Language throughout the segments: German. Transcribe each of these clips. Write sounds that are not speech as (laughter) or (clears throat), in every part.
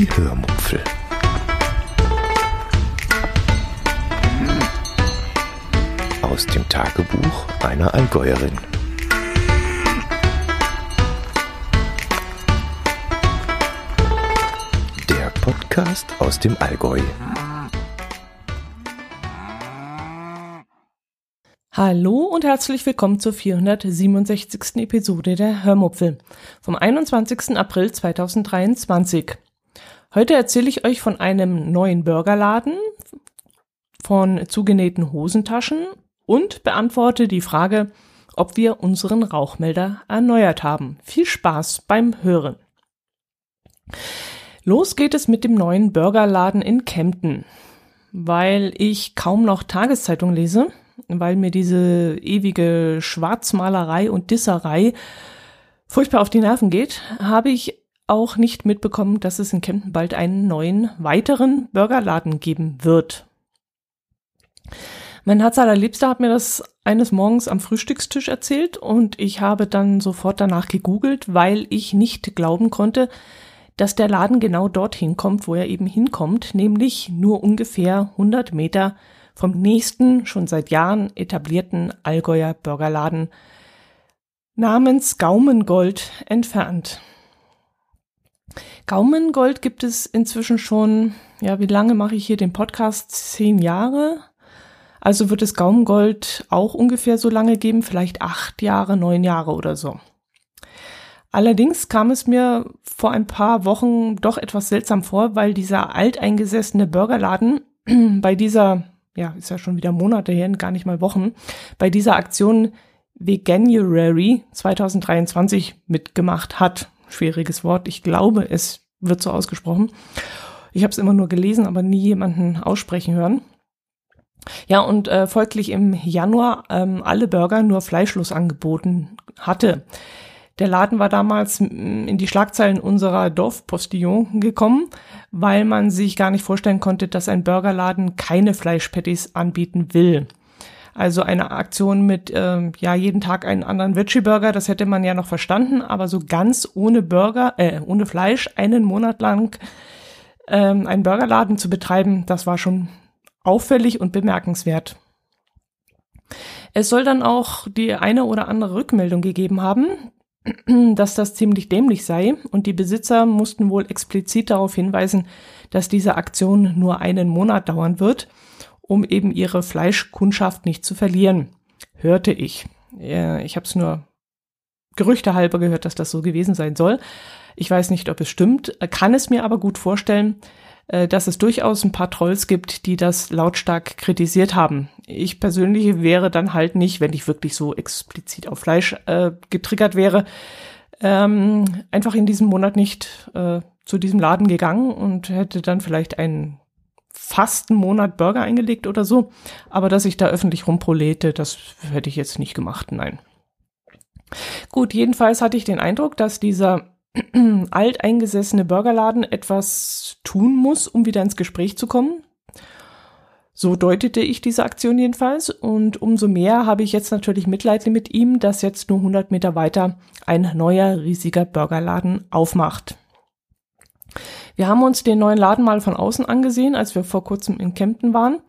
Die Hörmupfel. Aus dem Tagebuch einer Allgäuerin. Der Podcast aus dem Allgäu. Hallo und herzlich willkommen zur 467. Episode der Hörmupfel vom 21. April 2023. Heute erzähle ich euch von einem neuen Burgerladen, von zugenähten Hosentaschen und beantworte die Frage, ob wir unseren Rauchmelder erneuert haben. Viel Spaß beim Hören. Los geht es mit dem neuen Burgerladen in Kempten. Weil ich kaum noch Tageszeitung lese, weil mir diese ewige Schwarzmalerei und Disserei furchtbar auf die Nerven geht, habe ich auch nicht mitbekommen, dass es in Kempten bald einen neuen, weiteren Burgerladen geben wird. Mein Herz allerliebster hat mir das eines Morgens am Frühstückstisch erzählt und ich habe dann sofort danach gegoogelt, weil ich nicht glauben konnte, dass der Laden genau dorthin kommt, wo er eben hinkommt, nämlich nur ungefähr 100 Meter vom nächsten, schon seit Jahren etablierten Allgäuer Burgerladen namens Gaumengold entfernt. Gaumengold gibt es inzwischen schon, ja, wie lange mache ich hier den Podcast? Zehn Jahre. Also wird es Gaumengold auch ungefähr so lange geben, vielleicht acht Jahre, neun Jahre oder so. Allerdings kam es mir vor ein paar Wochen doch etwas seltsam vor, weil dieser alteingesessene Burgerladen (clears throat) bei dieser ja, ist ja schon wieder Monate her, gar nicht mal Wochen, bei dieser Aktion Veganuary 2023 mitgemacht hat. Schwieriges Wort. Ich glaube, es wird so ausgesprochen. Ich habe es immer nur gelesen, aber nie jemanden aussprechen hören. Ja, und äh, folglich im Januar ähm, alle Burger nur fleischlos angeboten hatte. Der Laden war damals in die Schlagzeilen unserer Dorfpostillon gekommen, weil man sich gar nicht vorstellen konnte, dass ein Burgerladen keine Fleischpatties anbieten will. Also eine Aktion mit äh, ja jeden Tag einen anderen Veggie Burger, das hätte man ja noch verstanden, aber so ganz ohne Burger, äh, ohne Fleisch einen Monat lang ähm, einen Burgerladen zu betreiben, das war schon auffällig und bemerkenswert. Es soll dann auch die eine oder andere Rückmeldung gegeben haben, (clears throat) dass das ziemlich dämlich sei und die Besitzer mussten wohl explizit darauf hinweisen, dass diese Aktion nur einen Monat dauern wird, um eben ihre Fleischkundschaft nicht zu verlieren. Hörte ich. Ich habe es nur Gerüchte halber gehört, dass das so gewesen sein soll. Ich weiß nicht, ob es stimmt, kann es mir aber gut vorstellen, äh, dass es durchaus ein paar Trolls gibt, die das lautstark kritisiert haben. Ich persönlich wäre dann halt nicht, wenn ich wirklich so explizit auf Fleisch äh, getriggert wäre, ähm, einfach in diesem Monat nicht äh, zu diesem Laden gegangen und hätte dann vielleicht einen fast einen Monat Burger eingelegt oder so. Aber dass ich da öffentlich rumprolete, das hätte ich jetzt nicht gemacht, nein. Gut, jedenfalls hatte ich den Eindruck, dass dieser (clears throat) alteingesessene Burgerladen etwas tun muss, um wieder ins Gespräch zu kommen. So deutete ich diese Aktion jedenfalls und umso mehr habe ich jetzt natürlich Mitleid mit ihm, dass jetzt nur 100 Meter weiter ein neuer riesiger Burgerladen aufmacht. Wir haben uns den neuen Laden mal von außen angesehen, als wir vor kurzem in Kempten waren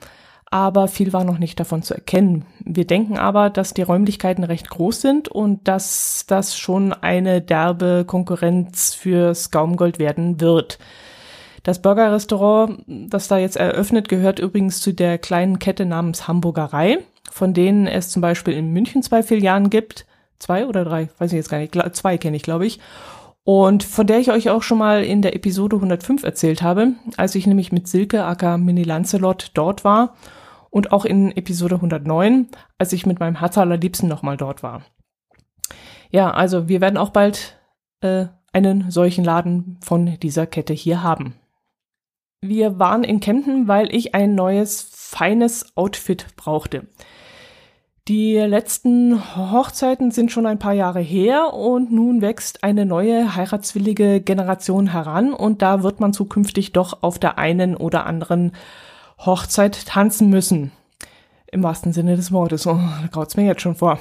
aber viel war noch nicht davon zu erkennen. Wir denken aber, dass die Räumlichkeiten recht groß sind und dass das schon eine derbe Konkurrenz fürs Gaumgold werden wird. Das Burgerrestaurant, das da jetzt eröffnet, gehört übrigens zu der kleinen Kette namens Hamburgerei, von denen es zum Beispiel in München zwei Filialen gibt. Zwei oder drei? Weiß ich jetzt gar nicht. Zwei kenne ich, glaube ich. Und von der ich euch auch schon mal in der Episode 105 erzählt habe, als ich nämlich mit Silke Acker Mini Lancelot dort war und auch in Episode 109, als ich mit meinem Herz allerliebsten nochmal dort war. Ja, also wir werden auch bald äh, einen solchen Laden von dieser Kette hier haben. Wir waren in Kempten, weil ich ein neues, feines Outfit brauchte. Die letzten Hochzeiten sind schon ein paar Jahre her und nun wächst eine neue heiratswillige Generation heran und da wird man zukünftig doch auf der einen oder anderen Hochzeit tanzen müssen. Im wahrsten Sinne des Wortes. Oh, da graut's mir jetzt schon vor.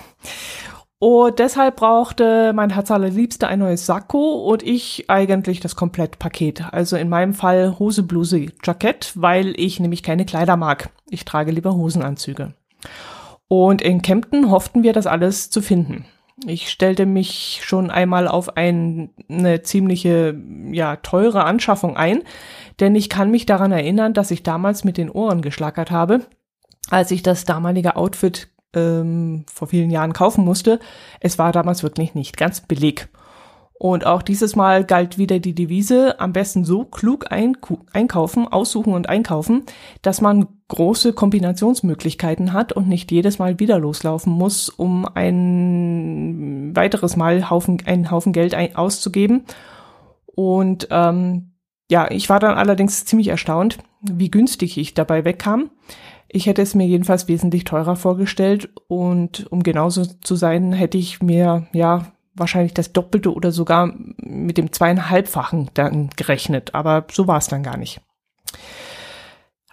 Und deshalb brauchte mein Herz allerliebste ein neues Sakko und ich eigentlich das Komplettpaket. Also in meinem Fall Hose, Bluse, Jackett, weil ich nämlich keine Kleider mag. Ich trage lieber Hosenanzüge. Und in Kempten hofften wir, das alles zu finden. Ich stellte mich schon einmal auf ein, eine ziemliche, ja, teure Anschaffung ein, denn ich kann mich daran erinnern, dass ich damals mit den Ohren geschlackert habe, als ich das damalige Outfit ähm, vor vielen Jahren kaufen musste. Es war damals wirklich nicht ganz billig. Und auch dieses Mal galt wieder die Devise, am besten so klug einkaufen, aussuchen und einkaufen, dass man große Kombinationsmöglichkeiten hat und nicht jedes Mal wieder loslaufen muss, um ein weiteres Mal Haufen, einen Haufen Geld ein, auszugeben. Und ähm, ja, ich war dann allerdings ziemlich erstaunt, wie günstig ich dabei wegkam. Ich hätte es mir jedenfalls wesentlich teurer vorgestellt und um genauso zu sein, hätte ich mir ja wahrscheinlich das Doppelte oder sogar mit dem zweieinhalbfachen dann gerechnet, aber so war es dann gar nicht.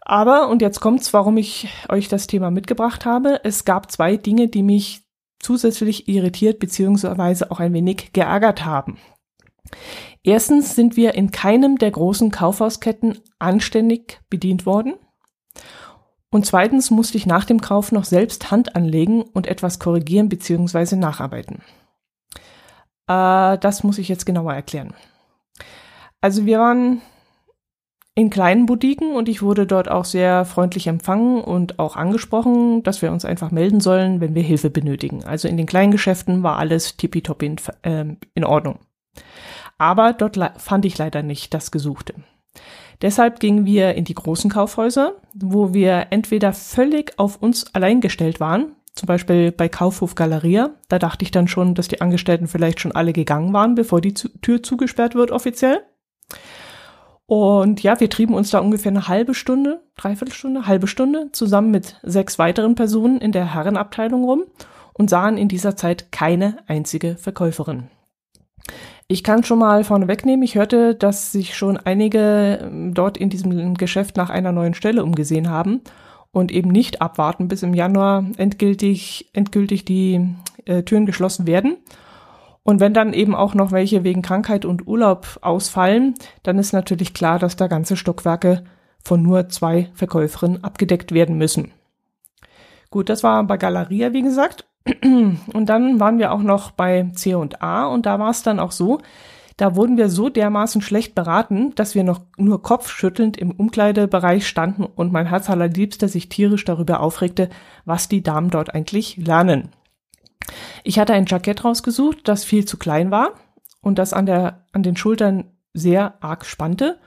Aber, und jetzt kommt's, warum ich euch das Thema mitgebracht habe. Es gab zwei Dinge, die mich zusätzlich irritiert beziehungsweise auch ein wenig geärgert haben. Erstens sind wir in keinem der großen Kaufhausketten anständig bedient worden. Und zweitens musste ich nach dem Kauf noch selbst Hand anlegen und etwas korrigieren bzw. nacharbeiten. Äh, das muss ich jetzt genauer erklären. Also wir waren in kleinen Boutiquen und ich wurde dort auch sehr freundlich empfangen und auch angesprochen, dass wir uns einfach melden sollen, wenn wir Hilfe benötigen. Also in den kleinen Geschäften war alles tippitoppi in, äh, in Ordnung. Aber dort fand ich leider nicht das Gesuchte. Deshalb gingen wir in die großen Kaufhäuser, wo wir entweder völlig auf uns allein gestellt waren, zum Beispiel bei Kaufhof Galeria. Da dachte ich dann schon, dass die Angestellten vielleicht schon alle gegangen waren, bevor die Tür zugesperrt wird offiziell. Und ja, wir trieben uns da ungefähr eine halbe Stunde, dreiviertel Stunde, halbe Stunde zusammen mit sechs weiteren Personen in der Herrenabteilung rum und sahen in dieser Zeit keine einzige Verkäuferin. Ich kann schon mal vorne wegnehmen. Ich hörte, dass sich schon einige ähm, dort in diesem Geschäft nach einer neuen Stelle umgesehen haben und eben nicht abwarten, bis im Januar endgültig, endgültig die äh, Türen geschlossen werden. Und wenn dann eben auch noch welche wegen Krankheit und Urlaub ausfallen, dann ist natürlich klar, dass da ganze Stockwerke von nur zwei Verkäuferinnen abgedeckt werden müssen. Gut, das war bei Galeria, wie gesagt. (clears throat) Und dann waren wir auch noch bei C und A und da war es dann auch so, da wurden wir so dermaßen schlecht beraten, dass wir noch nur kopfschüttelnd im Umkleidebereich standen und mein Herz allerliebster sich tierisch darüber aufregte, was die Damen dort eigentlich lernen. Ich hatte ein Jackett rausgesucht, das viel zu klein war und das an, der, an den Schultern sehr arg spannte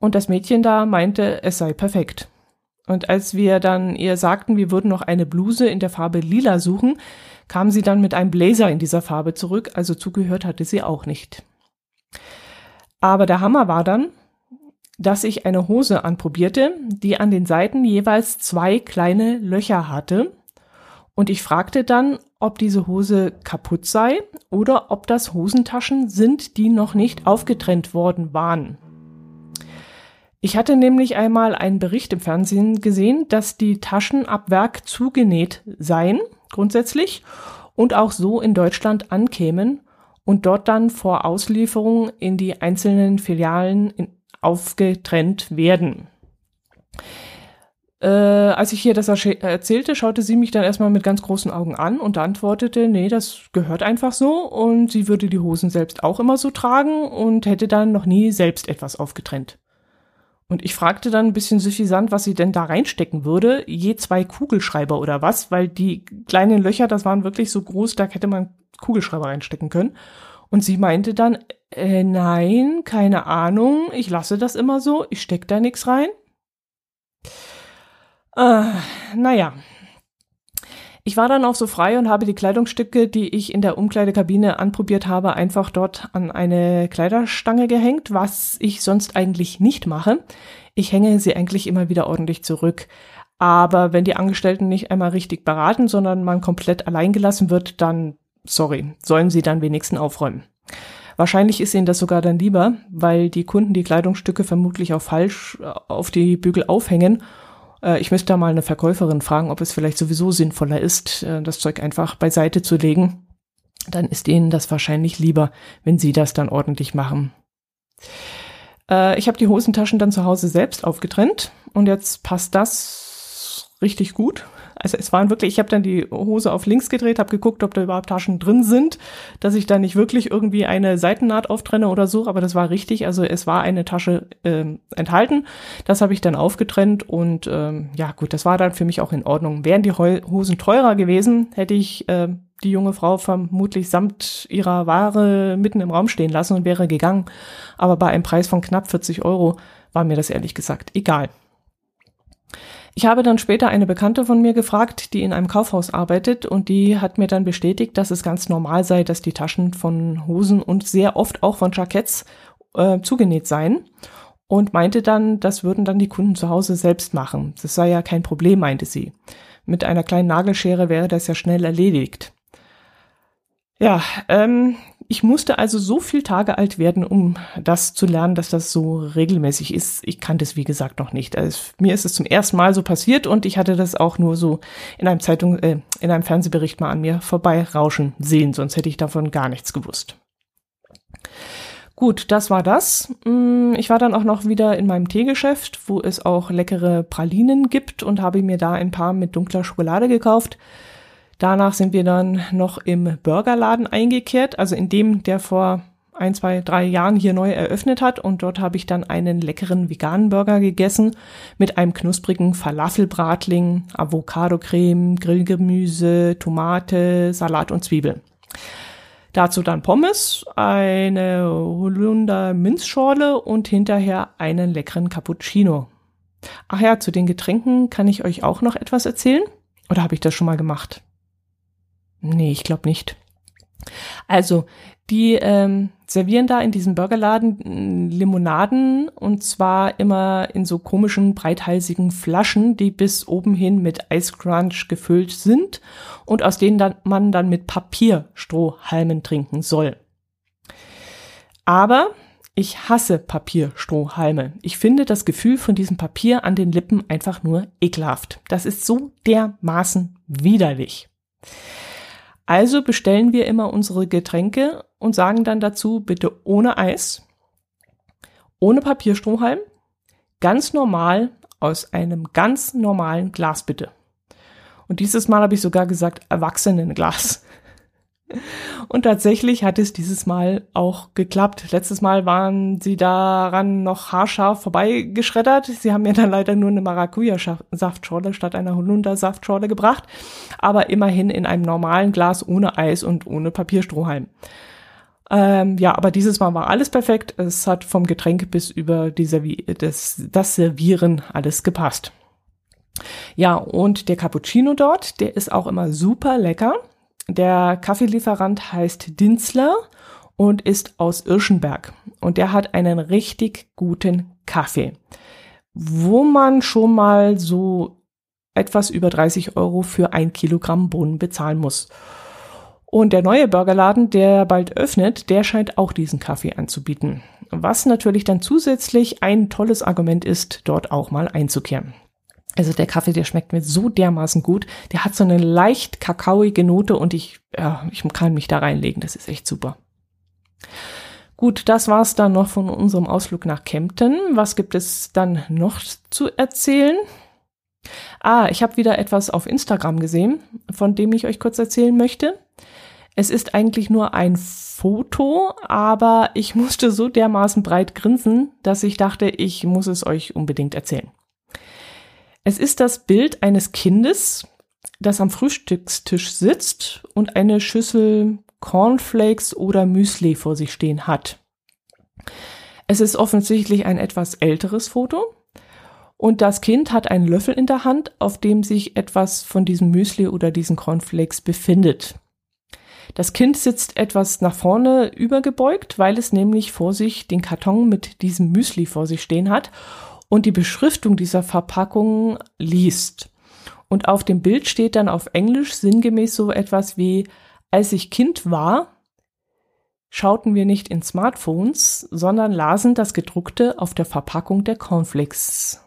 und das Mädchen da meinte, es sei perfekt. Und als wir dann ihr sagten, wir würden noch eine Bluse in der Farbe lila suchen, kam sie dann mit einem Blazer in dieser Farbe zurück, also zugehört hatte sie auch nicht. Aber der Hammer war dann, dass ich eine Hose anprobierte, die an den Seiten jeweils zwei kleine Löcher hatte. Und ich fragte dann, ob diese Hose kaputt sei oder ob das Hosentaschen sind, die noch nicht aufgetrennt worden waren. Ich hatte nämlich einmal einen Bericht im Fernsehen gesehen, dass die Taschen ab Werk zugenäht seien, grundsätzlich, und auch so in Deutschland ankämen und dort dann vor Auslieferung in die einzelnen Filialen in, aufgetrennt werden. Äh, als ich hier das erzählte, schaute sie mich dann erstmal mit ganz großen Augen an und antwortete, nee, das gehört einfach so und sie würde die Hosen selbst auch immer so tragen und hätte dann noch nie selbst etwas aufgetrennt. Und ich fragte dann ein bisschen suffisant, was sie denn da reinstecken würde. Je zwei Kugelschreiber oder was, weil die kleinen Löcher, das waren wirklich so groß, da hätte man Kugelschreiber reinstecken können. Und sie meinte dann, äh, nein, keine Ahnung, ich lasse das immer so, ich steck da nichts rein. Äh, naja, ich war dann auch so frei und habe die Kleidungsstücke, die ich in der Umkleidekabine anprobiert habe, einfach dort an eine Kleiderstange gehängt, was ich sonst eigentlich nicht mache. Ich hänge sie eigentlich immer wieder ordentlich zurück. Aber wenn die Angestellten nicht einmal richtig beraten, sondern man komplett allein gelassen wird, dann, sorry, sollen sie dann wenigstens aufräumen. Wahrscheinlich ist ihnen das sogar dann lieber, weil die Kunden die Kleidungsstücke vermutlich auch falsch äh, auf die Bügel aufhängen äh, ich müsste da mal eine Verkäuferin fragen, ob es vielleicht sowieso sinnvoller ist, äh, das Zeug einfach beiseite zu legen dann ist ihnen das wahrscheinlich lieber, wenn sie das dann ordentlich machen. Ich habe die Hosentaschen dann zu Hause selbst aufgetrennt und jetzt passt das richtig gut. Also es waren wirklich, ich habe dann die Hose auf links gedreht, habe geguckt, ob da überhaupt Taschen drin sind, dass ich da nicht wirklich irgendwie eine Seitennaht auftrenne oder so, aber das war richtig. Also es war eine Tasche äh, enthalten. Das habe ich dann aufgetrennt und ähm, ja gut, das war dann für mich auch in Ordnung. Wären die Hosen teurer gewesen, hätte ich äh, die junge Frau vermutlich samt ihrer Ware mitten im Raum stehen lassen und wäre gegangen. Aber bei einem Preis von knapp 40 Euro war mir das ehrlich gesagt egal. Ich habe dann später eine Bekannte von mir gefragt, die in einem Kaufhaus arbeitet und die hat mir dann bestätigt, dass es ganz normal sei, dass die Taschen von Hosen und sehr oft auch von Jacketts äh, zugenäht seien und meinte dann, das würden dann die Kunden zu Hause selbst machen. Das sei ja kein Problem, meinte sie. Mit einer kleinen Nagelschere wäre das ja schnell erledigt. Ja, ähm, ich musste also so viel Tage alt werden, um das zu lernen, dass das so regelmäßig ist. Ich kannte es, wie gesagt, noch nicht. Also, mir ist es zum ersten Mal so passiert und ich hatte das auch nur so in einem Zeitung, äh, in einem Fernsehbericht mal an mir vorbei rauschen sehen, sonst hätte ich davon gar nichts gewusst. Gut, das war das. Mm, ich war dann auch noch wieder in meinem Teegeschäft, wo es auch leckere Pralinen gibt und habe mir da ein paar mit dunkler Schokolade gekauft. Danach sind wir dann noch im Burgerladen eingekehrt, also in dem, der vor ein, zwei, drei Jahren hier neu eröffnet hat. Und dort habe ich dann einen leckeren veganen Burger gegessen mit einem knusprigen Falafelbratling, Avocado-Creme, Grillgemüse, Tomate, Salat und Zwiebeln. Dazu dann Pommes, eine Holunder Minzschorle und hinterher einen leckeren Cappuccino. Ach ja, zu den Getränken kann ich euch auch noch etwas erzählen. Oder habe ich das schon mal gemacht? Nee, ich glaube nicht. Also, die ähm, servieren da in diesem Burgerladen mm, Limonaden und zwar immer in so komischen breithalsigen Flaschen, die bis oben hin mit Ice Crunch gefüllt sind und aus denen dann, man dann mit Papierstrohhalmen trinken soll. Aber ich hasse Papierstrohhalme. Ich finde das Gefühl von diesem Papier an den Lippen einfach nur ekelhaft. Das ist so dermaßen widerlich. Also bestellen wir immer unsere Getränke und sagen dann dazu bitte ohne Eis, ohne Papierstrohhalm, ganz normal aus einem ganz normalen Glas bitte. Und dieses Mal habe ich sogar gesagt Erwachsenenglas. Und tatsächlich hat es dieses Mal auch geklappt. Letztes Mal waren sie daran noch haarscharf vorbeigeschreddert. Sie haben mir dann leider nur eine Maracuja-Saftschorle statt einer Holunder-Saftschorle gebracht. Aber immerhin in einem normalen Glas ohne Eis und ohne Papierstrohhalm. Ähm, ja, aber dieses Mal war alles perfekt. Es hat vom Getränk bis über die Servi das, das Servieren alles gepasst. Ja, und der Cappuccino dort, der ist auch immer super lecker. Der Kaffeelieferant heißt Dinzler und ist aus Irschenberg. Und der hat einen richtig guten Kaffee, wo man schon mal so etwas über 30 Euro für ein Kilogramm Bohnen bezahlen muss. Und der neue Burgerladen, der bald öffnet, der scheint auch diesen Kaffee anzubieten. Was natürlich dann zusätzlich ein tolles Argument ist, dort auch mal einzukehren. Also der Kaffee, der schmeckt mir so dermaßen gut. Der hat so eine leicht kakaoige Note und ich, ja, ich kann mich da reinlegen. Das ist echt super. Gut, das war's dann noch von unserem Ausflug nach Kempten. Was gibt es dann noch zu erzählen? Ah, ich habe wieder etwas auf Instagram gesehen, von dem ich euch kurz erzählen möchte. Es ist eigentlich nur ein Foto, aber ich musste so dermaßen breit grinsen, dass ich dachte, ich muss es euch unbedingt erzählen. Es ist das Bild eines Kindes, das am Frühstückstisch sitzt und eine Schüssel Cornflakes oder Müsli vor sich stehen hat. Es ist offensichtlich ein etwas älteres Foto und das Kind hat einen Löffel in der Hand, auf dem sich etwas von diesem Müsli oder diesen Cornflakes befindet. Das Kind sitzt etwas nach vorne übergebeugt, weil es nämlich vor sich den Karton mit diesem Müsli vor sich stehen hat und die Beschriftung dieser Verpackung liest. Und auf dem Bild steht dann auf Englisch sinngemäß so etwas wie, als ich Kind war, schauten wir nicht in Smartphones, sondern lasen das gedruckte auf der Verpackung der Cornflakes.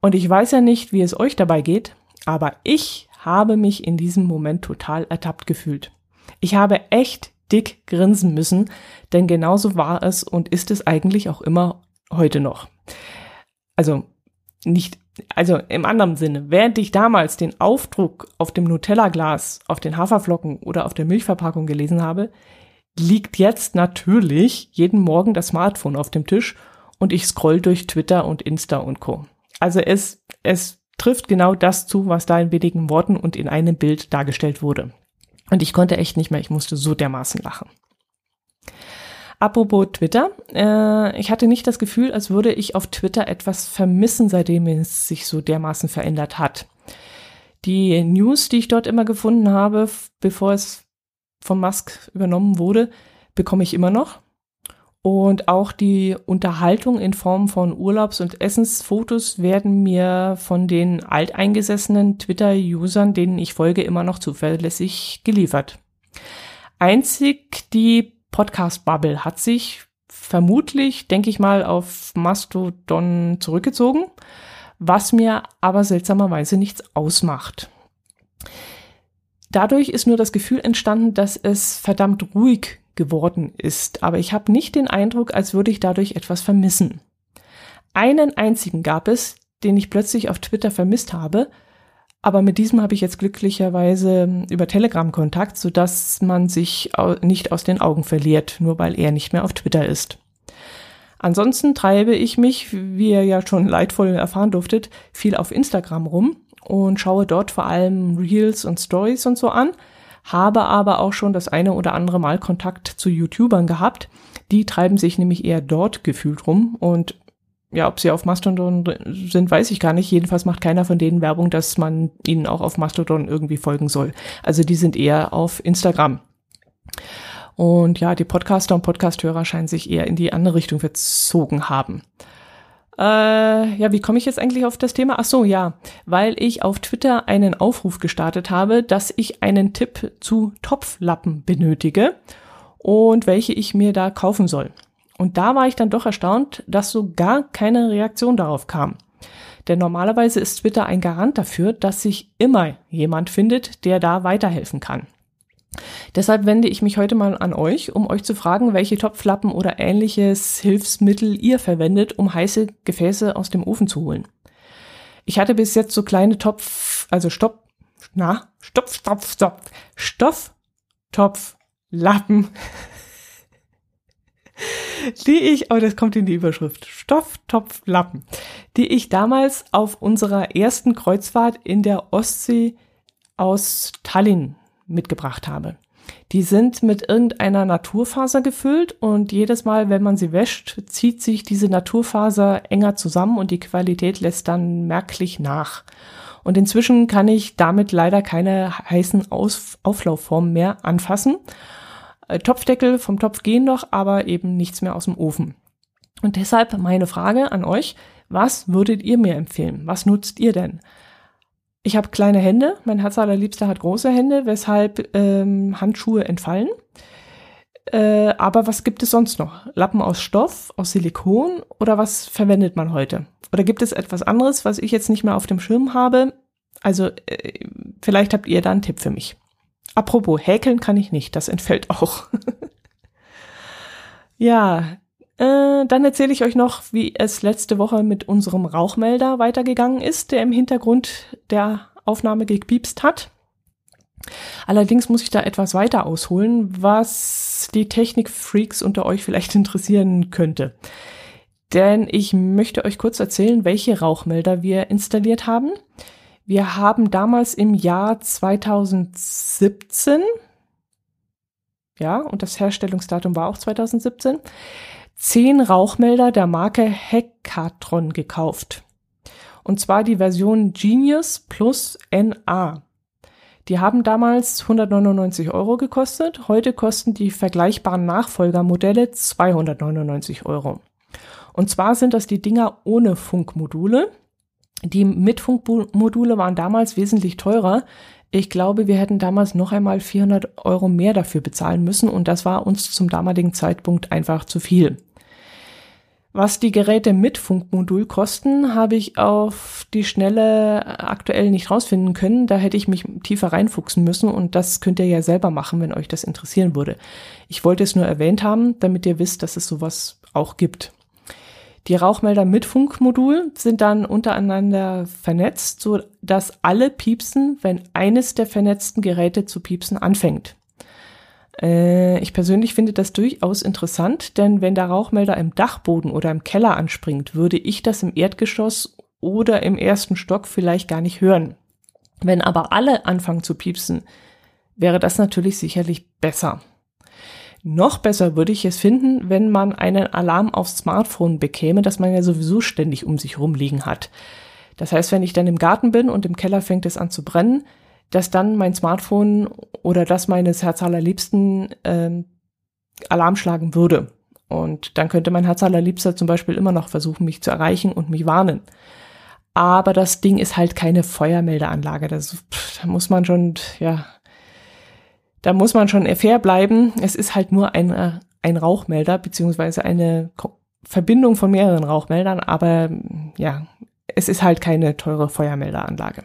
Und ich weiß ja nicht, wie es euch dabei geht, aber ich habe mich in diesem Moment total ertappt gefühlt. Ich habe echt dick grinsen müssen, denn genauso war es und ist es eigentlich auch immer heute noch. Also nicht, also im anderen Sinne, während ich damals den Aufdruck auf dem Nutella-Glas, auf den Haferflocken oder auf der Milchverpackung gelesen habe, liegt jetzt natürlich jeden Morgen das Smartphone auf dem Tisch und ich scroll durch Twitter und Insta und Co. Also es, es trifft genau das zu, was da in wenigen Worten und in einem Bild dargestellt wurde. Und ich konnte echt nicht mehr, ich musste so dermaßen lachen. Apropos Twitter, äh, ich hatte nicht das Gefühl, als würde ich auf Twitter etwas vermissen, seitdem es sich so dermaßen verändert hat. Die News, die ich dort immer gefunden habe, bevor es von Musk übernommen wurde, bekomme ich immer noch. Und auch die Unterhaltung in Form von Urlaubs- und Essensfotos werden mir von den alteingesessenen Twitter-Usern, denen ich folge, immer noch zuverlässig geliefert. Einzig die Podcast-Bubble hat sich vermutlich, denke ich mal, auf Mastodon zurückgezogen, was mir aber seltsamerweise nichts ausmacht. Dadurch ist nur das Gefühl entstanden, dass es verdammt ruhig geworden ist, aber ich habe nicht den Eindruck, als würde ich dadurch etwas vermissen. Einen einzigen gab es, den ich plötzlich auf Twitter vermisst habe, aber mit diesem habe ich jetzt glücklicherweise über Telegram Kontakt, sodass man sich nicht aus den Augen verliert, nur weil er nicht mehr auf Twitter ist. Ansonsten treibe ich mich, wie ihr ja schon leidvoll erfahren durftet, viel auf Instagram rum und schaue dort vor allem Reels und Stories und so an, habe aber auch schon das eine oder andere Mal Kontakt zu YouTubern gehabt. Die treiben sich nämlich eher dort gefühlt rum und ja, ob sie auf Mastodon sind, weiß ich gar nicht. Jedenfalls macht keiner von denen Werbung, dass man ihnen auch auf Mastodon irgendwie folgen soll. Also die sind eher auf Instagram. Und ja, die Podcaster und Podcasthörer scheinen sich eher in die andere Richtung verzogen haben. Äh, ja, wie komme ich jetzt eigentlich auf das Thema? Ach so, ja, weil ich auf Twitter einen Aufruf gestartet habe, dass ich einen Tipp zu Topflappen benötige und welche ich mir da kaufen soll. Und da war ich dann doch erstaunt, dass so gar keine Reaktion darauf kam. Denn normalerweise ist Twitter ein Garant dafür, dass sich immer jemand findet, der da weiterhelfen kann. Deshalb wende ich mich heute mal an euch, um euch zu fragen, welche Topflappen oder ähnliches Hilfsmittel ihr verwendet, um heiße Gefäße aus dem Ofen zu holen. Ich hatte bis jetzt so kleine Topf, also Stopp, na, Stopf, Stopf, Stopf, Stoff, Topf, Lappen (laughs) die ich, oh, das kommt in die Überschrift, Stofftopflappen, die ich damals auf unserer ersten Kreuzfahrt in der Ostsee aus Tallinn mitgebracht habe. Die sind mit irgendeiner Naturfaser gefüllt und jedes Mal, wenn man sie wäscht, zieht sich diese Naturfaser enger zusammen und die Qualität lässt dann merklich nach. Und inzwischen kann ich damit leider keine heißen Aus Auflaufformen mehr anfassen äh, Topfdeckel vom Topf gehen noch, aber eben nichts mehr aus dem Ofen. Und deshalb meine Frage an euch, was würdet ihr mir empfehlen? Was nutzt ihr denn? Ich habe kleine Hände, mein Herz allerliebster hat große Hände, weshalb ähm, Handschuhe entfallen. Äh, aber was gibt es sonst noch? Lappen aus Stoff, aus Silikon oder was verwendet man heute? Oder gibt es etwas anderes, was ich jetzt nicht mehr auf dem Schirm habe? Also äh, vielleicht habt ihr da einen Tipp für mich. Apropos, häkeln kann ich nicht, das entfällt auch. (laughs) ja, äh, dann erzähle ich euch noch, wie es letzte Woche mit unserem Rauchmelder weitergegangen ist, der im Hintergrund der Aufnahme gepiepst hat. Allerdings muss ich da etwas weiter ausholen, was die Technikfreaks unter euch vielleicht (laughs) interessieren könnte. Denn ich möchte euch kurz erzählen, welche Rauchmelder wir installiert haben. Wir haben damals im Jahr 2017, ja, und das Herstellungsdatum war auch 2017, zehn Rauchmelder der Marke Hekatron gekauft. Und zwar die Version Genius plus NA. Die haben damals 199 Euro gekostet. Heute kosten die vergleichbaren Nachfolgermodelle 299 Euro. Und zwar sind das die Dinger ohne Funkmodule. Die Mitfunkmodule waren damals wesentlich teurer. Ich glaube, wir hätten damals noch einmal 400 Euro mehr dafür bezahlen müssen und das war uns zum damaligen Zeitpunkt einfach zu viel. Was die Geräte mit Funkmodul kosten, habe ich auf die Schnelle aktuell nicht rausfinden können. Da hätte ich mich tiefer reinfuchsen müssen und das könnt ihr ja selber machen, wenn euch das interessieren würde. Ich wollte es nur erwähnt haben, damit ihr wisst, dass es sowas auch gibt. Die Rauchmelder mit Funkmodul sind dann untereinander vernetzt, so dass alle piepsen, wenn eines der vernetzten Geräte zu piepsen anfängt. Äh, ich persönlich finde das durchaus interessant, denn wenn der Rauchmelder im Dachboden oder im Keller anspringt, würde ich das im Erdgeschoss oder im ersten Stock vielleicht gar nicht hören. Wenn aber alle anfangen zu piepsen, wäre das natürlich sicherlich besser. Noch besser würde ich es finden, wenn man einen Alarm aufs Smartphone bekäme, das man ja sowieso ständig um sich rumliegen hat. Das heißt, wenn ich dann im Garten bin und im Keller fängt es an zu brennen, dass dann mein Smartphone oder das meines Herz allerliebsten ähm, Alarm schlagen würde. Und dann könnte mein Herz allerliebster zum Beispiel immer noch versuchen, mich zu erreichen und mich warnen. Aber das Ding ist halt keine Feuermeldeanlage. Das, pff, da muss man schon, ja, da muss man schon fair bleiben. Es ist halt nur ein, äh, ein Rauchmelder, beziehungsweise eine Verbindung von mehreren Rauchmeldern, aber ja, es ist halt keine teure Feuermeldeanlage.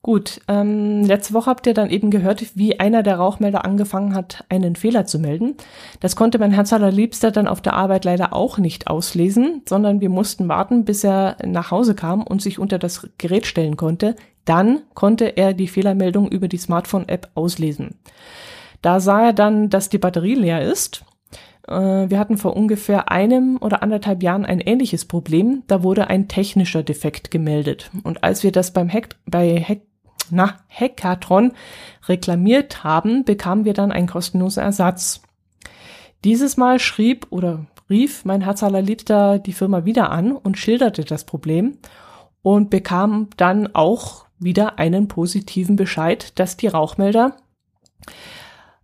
Gut, ähm, letzte Woche habt ihr dann eben gehört, wie einer der Rauchmelder angefangen hat, einen Fehler zu melden. Das konnte mein Herz allerliebster dann auf der Arbeit leider auch nicht auslesen, sondern wir mussten warten, bis er nach Hause kam und sich unter das Gerät stellen konnte. Dann konnte er die Fehlermeldung über die Smartphone-App auslesen. Da sah er dann, dass die Batterie leer ist äh, wir hatten vor ungefähr einem oder anderthalb Jahren ein ähnliches Problem. Da wurde ein technischer Defekt gemeldet. Und als wir das beim Hack, bei Hack, na, Hackathon reklamiert haben, bekamen wir dann einen kostenlosen Ersatz. Dieses Mal schrieb oder rief mein Herz allerliebster die Firma wieder an und schilderte das Problem und bekam dann auch wieder einen positiven Bescheid, dass die Rauchmelder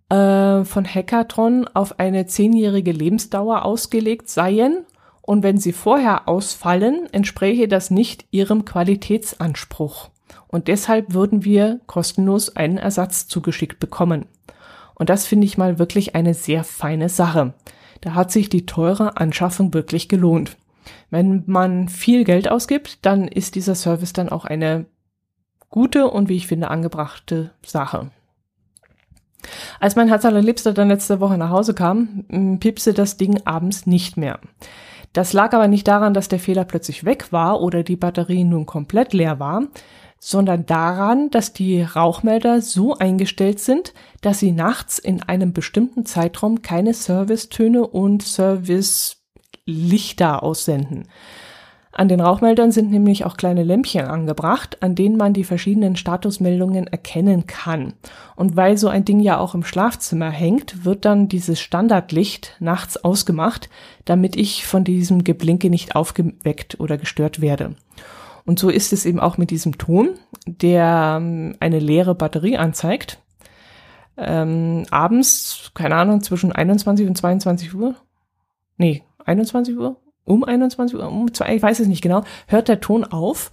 äh, von Hackathon auf eine zehnjährige Lebensdauer ausgelegt seien und wenn sie vorher ausfallen, entspräche das nicht ihrem Qualitätsanspruch. Und deshalb würden wir kostenlos einen Ersatz zugeschickt bekommen. Und das finde ich mal wirklich eine sehr feine Sache. Da hat sich die teure Anschaffung wirklich gelohnt. Wenn man viel Geld ausgibt, dann ist dieser Service dann auch eine gute und wie ich finde angebrachte Sache. Als mein Herz allerliebster dann letzte Woche nach Hause kam, piepste das Ding abends nicht mehr. Das lag aber nicht daran, dass der Fehler plötzlich weg war oder die Batterie nun komplett leer war, sondern daran, dass die Rauchmelder so eingestellt sind, dass sie nachts in einem bestimmten Zeitraum keine Servicetöne und Servicelichter aussenden. An den Rauchmeldern sind nämlich auch kleine Lämpchen angebracht, an denen man die verschiedenen Statusmeldungen erkennen kann. Und weil so ein Ding ja auch im Schlafzimmer hängt, wird dann dieses Standardlicht nachts ausgemacht, damit ich von diesem Geblinke nicht aufgeweckt oder gestört werde. Und so ist es eben auch mit diesem Ton, der ähm, eine leere Batterie anzeigt. Ähm, abends, keine Ahnung, zwischen 21 und 22 Uhr. Nee, 21 Uhr? um 21 Uhr, um zwei, ich weiß es nicht genau, hört der Ton auf.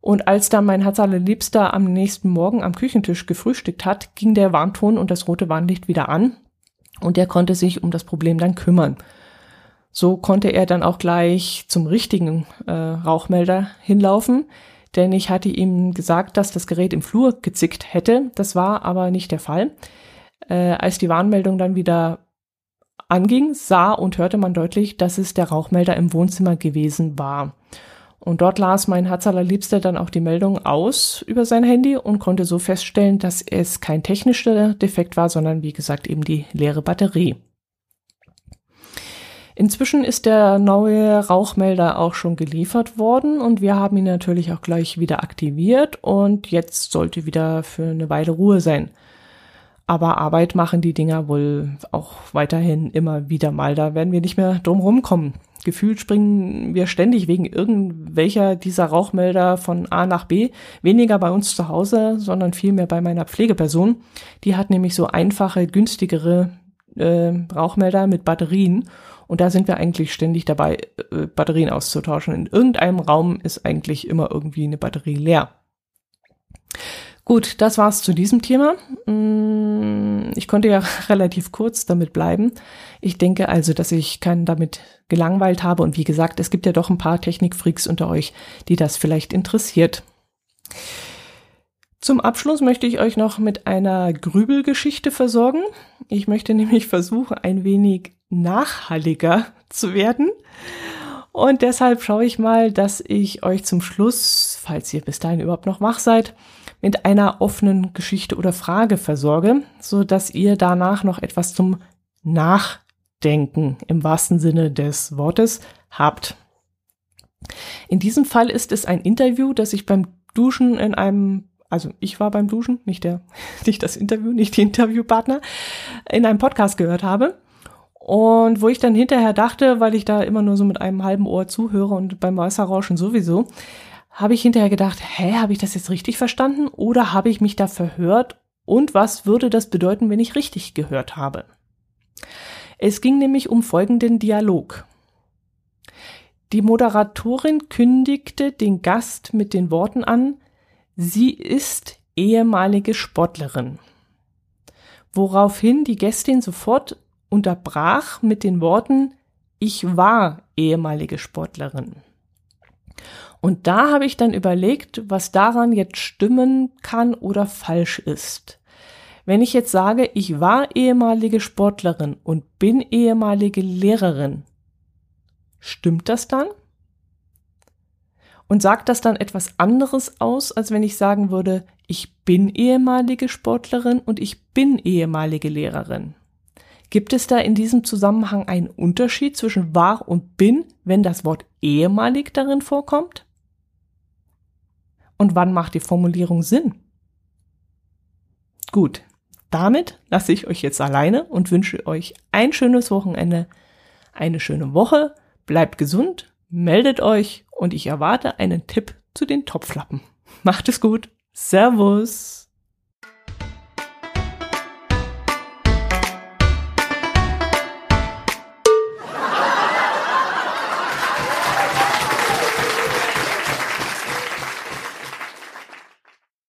Und als dann mein Herz allerliebster am nächsten Morgen am Küchentisch gefrühstückt hat, ging der Warnton und das rote Warnlicht wieder an. Und er konnte sich um das Problem dann kümmern. So konnte er dann auch gleich zum richtigen äh, Rauchmelder hinlaufen, denn ich hatte ihm gesagt, dass das Gerät im Flur gezickt hätte. Das war aber nicht der Fall. Äh, als die Warnmeldung dann wieder anging, sah und hörte man deutlich, dass es der Rauchmelder im Wohnzimmer gewesen war. Und dort las mein Herz allerliebster dann auch die Meldung aus über sein Handy und konnte so feststellen, dass es kein technischer Defekt war, sondern wie gesagt eben die leere Batterie. Inzwischen ist der neue Rauchmelder auch schon geliefert worden und wir haben ihn natürlich auch gleich wieder aktiviert und jetzt sollte wieder für eine Weile Ruhe sein. Aber Arbeit machen die Dinger wohl auch weiterhin immer wieder mal. Da werden wir nicht mehr drum rumkommen. Gefühlt springen wir ständig wegen irgendwelcher dieser Rauchmelder von A nach B. Weniger bei uns zu Hause, sondern vielmehr bei meiner Pflegeperson. Die hat nämlich so einfache, günstigere äh, Rauchmelder mit Batterien. Und da sind wir eigentlich ständig dabei, äh, Batterien auszutauschen. In irgendeinem Raum ist eigentlich immer irgendwie eine Batterie leer. Gut, das war's zu diesem Thema. Mm, ich konnte ja (laughs) relativ kurz damit bleiben. Ich denke also, dass ich keinen damit gelangweilt habe. Und wie gesagt, es gibt ja doch ein paar Technikfreaks unter euch, die das vielleicht interessiert. Zum Abschluss möchte ich euch noch mit einer Grübelgeschichte versorgen. Ich möchte (laughs) nämlich versuchen, ein wenig nachhaltiger zu werden. Und deshalb schaue ich mal, dass ich euch zum Schluss, falls ihr bis dahin überhaupt noch wach seid, mit einer offenen Geschichte oder Frage versorge, so dass ihr danach noch etwas zum Nachdenken im wahrsten Sinne des Wortes habt. In diesem Fall ist es ein Interview, das ich beim Duschen in einem, also ich war beim Duschen, nicht der, (laughs) nicht das Interview, nicht die Interviewpartner, in einem Podcast gehört habe. Und wo ich dann hinterher dachte, weil ich da immer nur so mit einem halben Ohr zuhöre und beim Wasserrauschen sowieso, habe ich hinterher gedacht, hä, habe ich das jetzt richtig verstanden oder habe ich mich da verhört und was würde das bedeuten, wenn ich richtig gehört habe? Es ging nämlich um folgenden Dialog. Die Moderatorin kündigte den Gast mit den Worten an, sie ist ehemalige Sportlerin. Woraufhin die Gästin sofort unterbrach mit den Worten, ich war ehemalige Sportlerin. Und da habe ich dann überlegt, was daran jetzt stimmen kann oder falsch ist. Wenn ich jetzt sage, ich war ehemalige Sportlerin und bin ehemalige Lehrerin, stimmt das dann? Und sagt das dann etwas anderes aus, als wenn ich sagen würde, ich bin ehemalige Sportlerin und ich bin ehemalige Lehrerin? Gibt es da in diesem Zusammenhang einen Unterschied zwischen war und bin, wenn das Wort ehemalig darin vorkommt? Und wann macht die Formulierung Sinn? Gut, damit lasse ich euch jetzt alleine und wünsche euch ein schönes Wochenende, eine schöne Woche, bleibt gesund, meldet euch und ich erwarte einen Tipp zu den Topflappen. Macht es gut. Servus.